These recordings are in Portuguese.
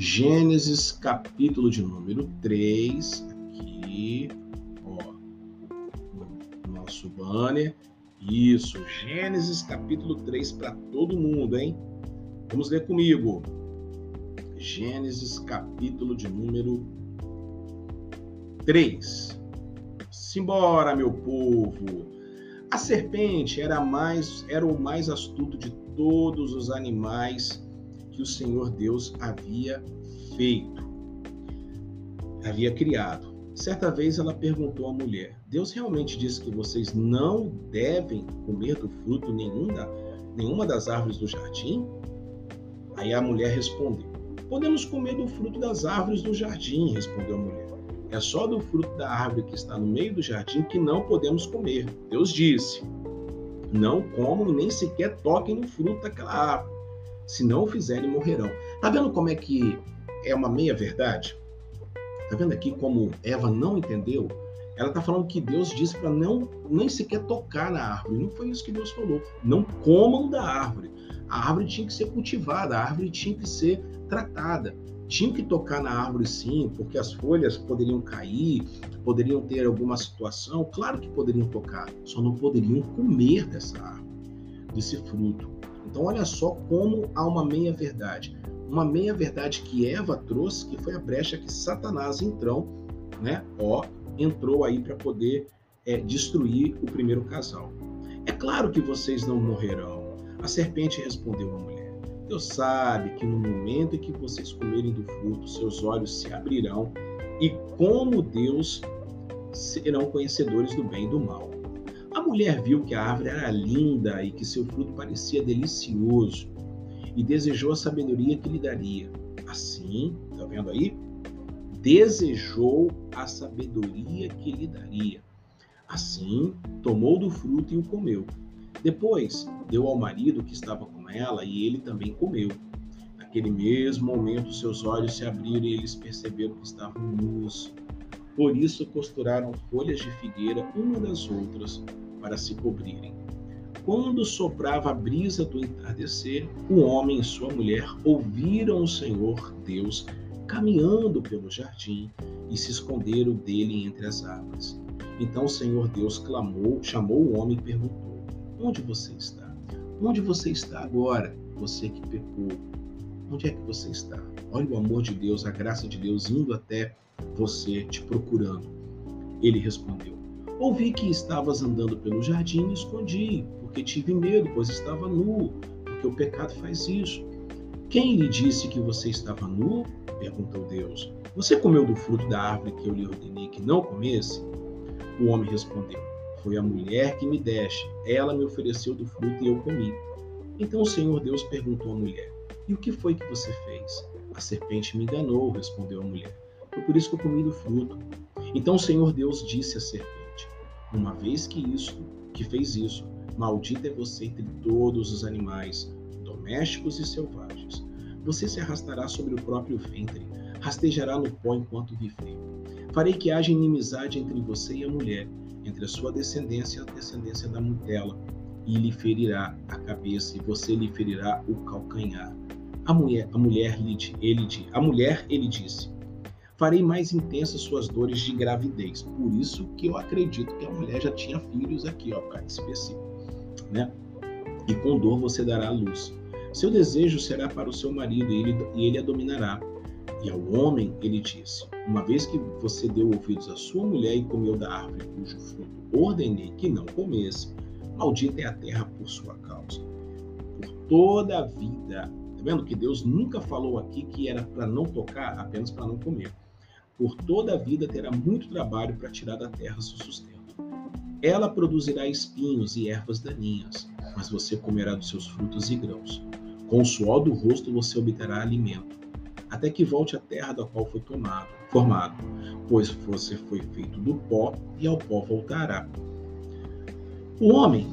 Gênesis, capítulo de número 3, aqui, ó, no nosso banner. Isso, Gênesis, capítulo 3 para todo mundo, hein? Vamos ler comigo. Gênesis, capítulo de número 3. Simbora, meu povo. A serpente era mais era o mais astuto de todos os animais que o Senhor Deus havia feito, havia criado. Certa vez ela perguntou à mulher: Deus realmente disse que vocês não devem comer do fruto nenhum da, nenhuma das árvores do jardim? Aí a mulher respondeu: Podemos comer do fruto das árvores do jardim, respondeu a mulher. É só do fruto da árvore que está no meio do jardim que não podemos comer. Deus disse: Não comam nem sequer toquem no fruto daquela árvore. Se não o fizerem, morrerão. Tá vendo como é que é uma meia-verdade? Tá vendo aqui como Eva não entendeu? Ela tá falando que Deus disse para não nem sequer tocar na árvore. Não foi isso que Deus falou. Não comam da árvore. A árvore tinha que ser cultivada, a árvore tinha que ser tratada tinham que tocar na árvore sim, porque as folhas poderiam cair, poderiam ter alguma situação, claro que poderiam tocar, só não poderiam comer dessa árvore, desse fruto. Então olha só como há uma meia verdade, uma meia verdade que Eva trouxe, que foi a brecha que Satanás entrou, né? Ó, entrou aí para poder é, destruir o primeiro casal. É claro que vocês não morrerão. A serpente respondeu à mulher Deus sabe que no momento em que vocês comerem do fruto, seus olhos se abrirão e, como Deus, serão conhecedores do bem e do mal. A mulher viu que a árvore era linda e que seu fruto parecia delicioso e desejou a sabedoria que lhe daria. Assim, tá vendo aí? Desejou a sabedoria que lhe daria. Assim, tomou do fruto e o comeu. Depois, deu ao marido que estava com ela e ele também comeu. Naquele mesmo momento, seus olhos se abriram e eles perceberam que estavam nus. Por isso, costuraram folhas de figueira uma das outras para se cobrirem. Quando soprava a brisa do entardecer, o homem e sua mulher ouviram o Senhor Deus caminhando pelo jardim e se esconderam dele entre as árvores. Então o Senhor Deus clamou, chamou o homem e perguntou: Onde você está? Onde você está agora, você que pecou? Onde é que você está? Olha o amor de Deus, a graça de Deus indo até você, te procurando. Ele respondeu: Ouvi que estavas andando pelo jardim e escondi, porque tive medo, pois estava nu, porque o pecado faz isso. Quem lhe disse que você estava nu? perguntou Deus. Você comeu do fruto da árvore que eu lhe ordenei que não comesse? O homem respondeu: foi a mulher que me deste. Ela me ofereceu do fruto e eu comi. Então o Senhor Deus perguntou à mulher: E o que foi que você fez? A serpente me enganou, respondeu a mulher. Foi por isso que eu comi do fruto. Então o Senhor Deus disse à serpente: Uma vez que isso, que fez isso, maldita é você entre todos os animais, domésticos e selvagens. Você se arrastará sobre o próprio ventre, rastejará no pó enquanto viver. Farei que haja inimizade entre você e a mulher, entre a sua descendência e a descendência da dela, e lhe ferirá a cabeça, e você lhe ferirá o calcanhar. A mulher, a mulher, lhe, ele, a mulher, ele disse: Farei mais intensas suas dores de gravidez. Por isso que eu acredito que a mulher já tinha filhos aqui, ó, para específico, né? E com dor você dará a luz. Seu desejo será para o seu marido e ele, e ele a dominará. E ao homem ele disse: Uma vez que você deu ouvidos à sua mulher e comeu da árvore cujo fruto ordenei que não comesse, maldita é a terra por sua causa. Por toda a vida. Tá vendo que Deus nunca falou aqui que era para não tocar, apenas para não comer. Por toda a vida terá muito trabalho para tirar da terra seu sustento. Ela produzirá espinhos e ervas daninhas, mas você comerá dos seus frutos e grãos. Com o suor do rosto você obterá alimento até que volte à terra da qual foi tomado, formado, pois você foi feito do pó e ao pó voltará. O homem,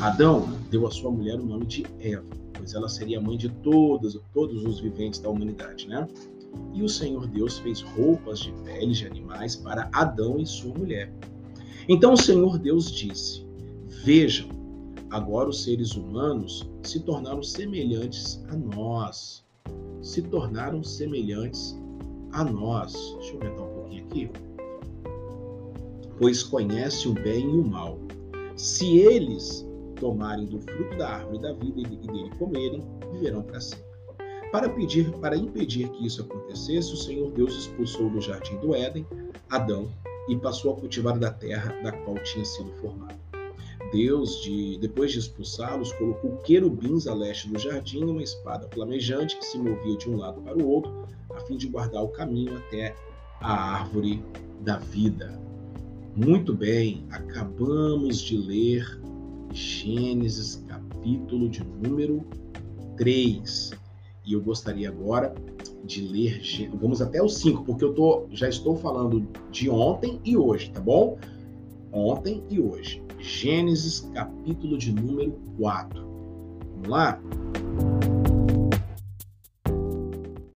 Adão, deu à sua mulher o nome de Eva, pois ela seria a mãe de todos, todos os viventes da humanidade, né? E o Senhor Deus fez roupas de peles de animais para Adão e sua mulher. Então o Senhor Deus disse: Vejam, agora os seres humanos se tornaram semelhantes a nós se tornaram semelhantes a nós. Deixa eu aumentar um pouquinho aqui. Pois conhece o bem e o mal. Se eles tomarem do fruto da árvore da vida e dele comerem, viverão para sempre. Para, pedir, para impedir que isso acontecesse, o Senhor Deus expulsou do jardim do Éden Adão e passou a cultivar da terra da qual tinha sido formado. Deus, de, depois de expulsá-los, colocou querubins a leste do jardim e uma espada flamejante que se movia de um lado para o outro, a fim de guardar o caminho até a árvore da vida. Muito bem, acabamos de ler Gênesis, capítulo de número 3. E eu gostaria agora de ler, vamos até o 5, porque eu tô, já estou falando de ontem e hoje, tá bom? Ontem e hoje. Gênesis, capítulo de número 4. Vamos lá?